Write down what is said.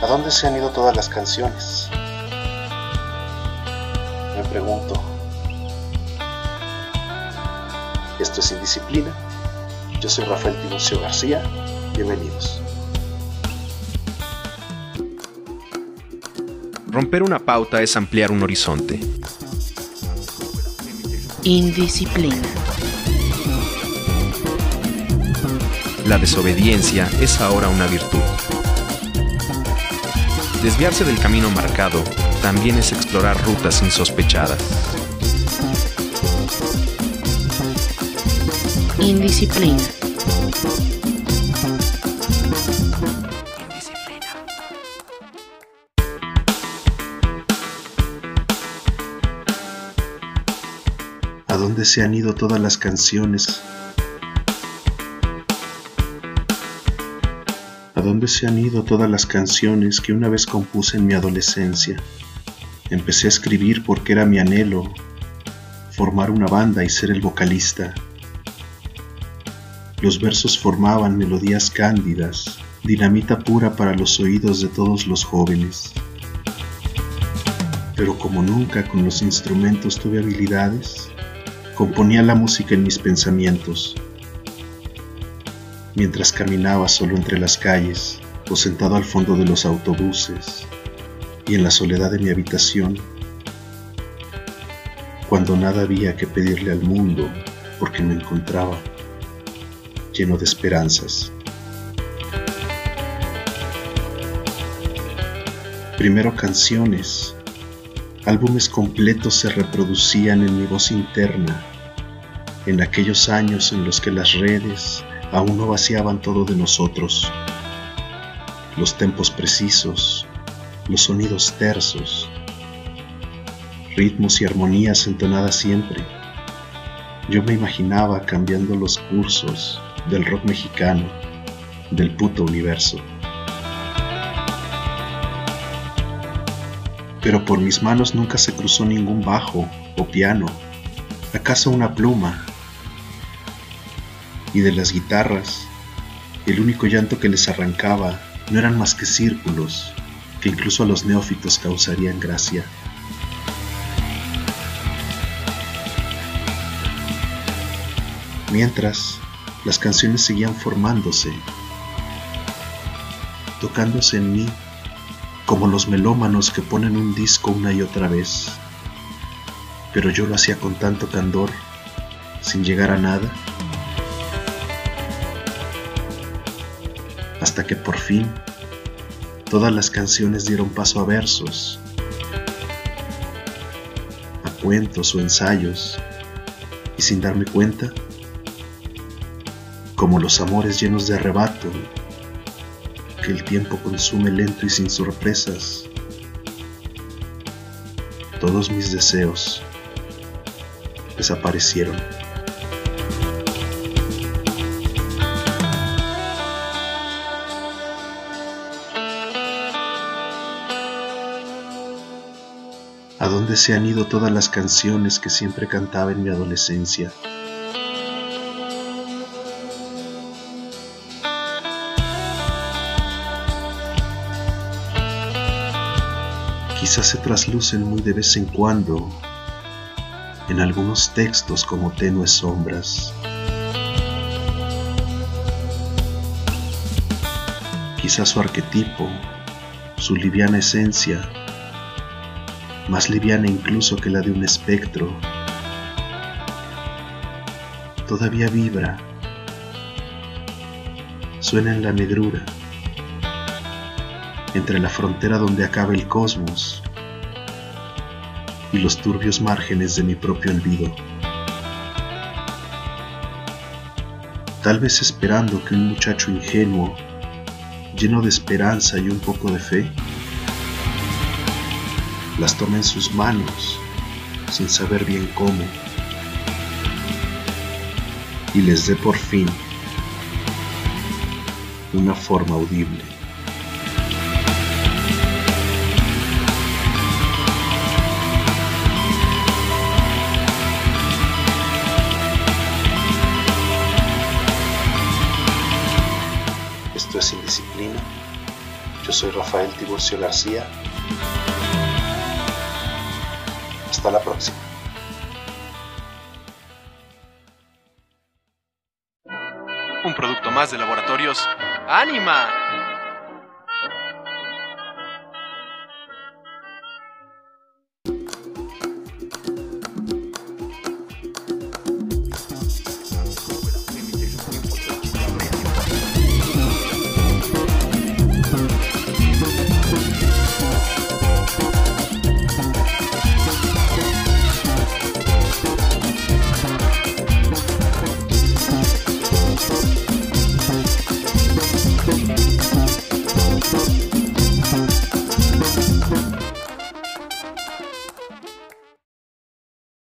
¿A dónde se han ido todas las canciones? Me pregunto. Esto es Indisciplina. Yo soy Rafael Tiburcio García. Bienvenidos. Romper una pauta es ampliar un horizonte. Indisciplina. La desobediencia es ahora una virtud. Desviarse del camino marcado también es explorar rutas insospechadas. Indisciplina. ¿A dónde se han ido todas las canciones? ¿A dónde se han ido todas las canciones que una vez compuse en mi adolescencia? Empecé a escribir porque era mi anhelo formar una banda y ser el vocalista. Los versos formaban melodías cándidas, dinamita pura para los oídos de todos los jóvenes. Pero como nunca con los instrumentos tuve habilidades, componía la música en mis pensamientos, mientras caminaba solo entre las calles o sentado al fondo de los autobuses y en la soledad de mi habitación, cuando nada había que pedirle al mundo porque me encontraba lleno de esperanzas. Primero canciones, álbumes completos se reproducían en mi voz interna, en aquellos años en los que las redes aún no vaciaban todo de nosotros. Los tempos precisos, los sonidos tersos, ritmos y armonías entonadas siempre. Yo me imaginaba cambiando los cursos del rock mexicano, del puto universo. Pero por mis manos nunca se cruzó ningún bajo o piano, acaso una pluma. Y de las guitarras, el único llanto que les arrancaba no eran más que círculos que incluso a los neófitos causarían gracia. Mientras, las canciones seguían formándose, tocándose en mí como los melómanos que ponen un disco una y otra vez. Pero yo lo hacía con tanto candor, sin llegar a nada, hasta que por fin todas las canciones dieron paso a versos, a cuentos o ensayos, y sin darme cuenta, como los amores llenos de arrebato que el tiempo consume lento y sin sorpresas, todos mis deseos desaparecieron. ¿A dónde se han ido todas las canciones que siempre cantaba en mi adolescencia? Quizás se traslucen muy de vez en cuando en algunos textos como tenues sombras. Quizás su arquetipo, su liviana esencia, más liviana incluso que la de un espectro, todavía vibra, suena en la negrura, entre la frontera donde acaba el cosmos y los turbios márgenes de mi propio olvido. Tal vez esperando que un muchacho ingenuo, lleno de esperanza y un poco de fe, las tome en sus manos sin saber bien cómo y les dé por fin una forma audible. Esto es indisciplina. Yo soy Rafael Tiburcio García. Hasta la próxima. Un producto más de laboratorios. ¡Anima!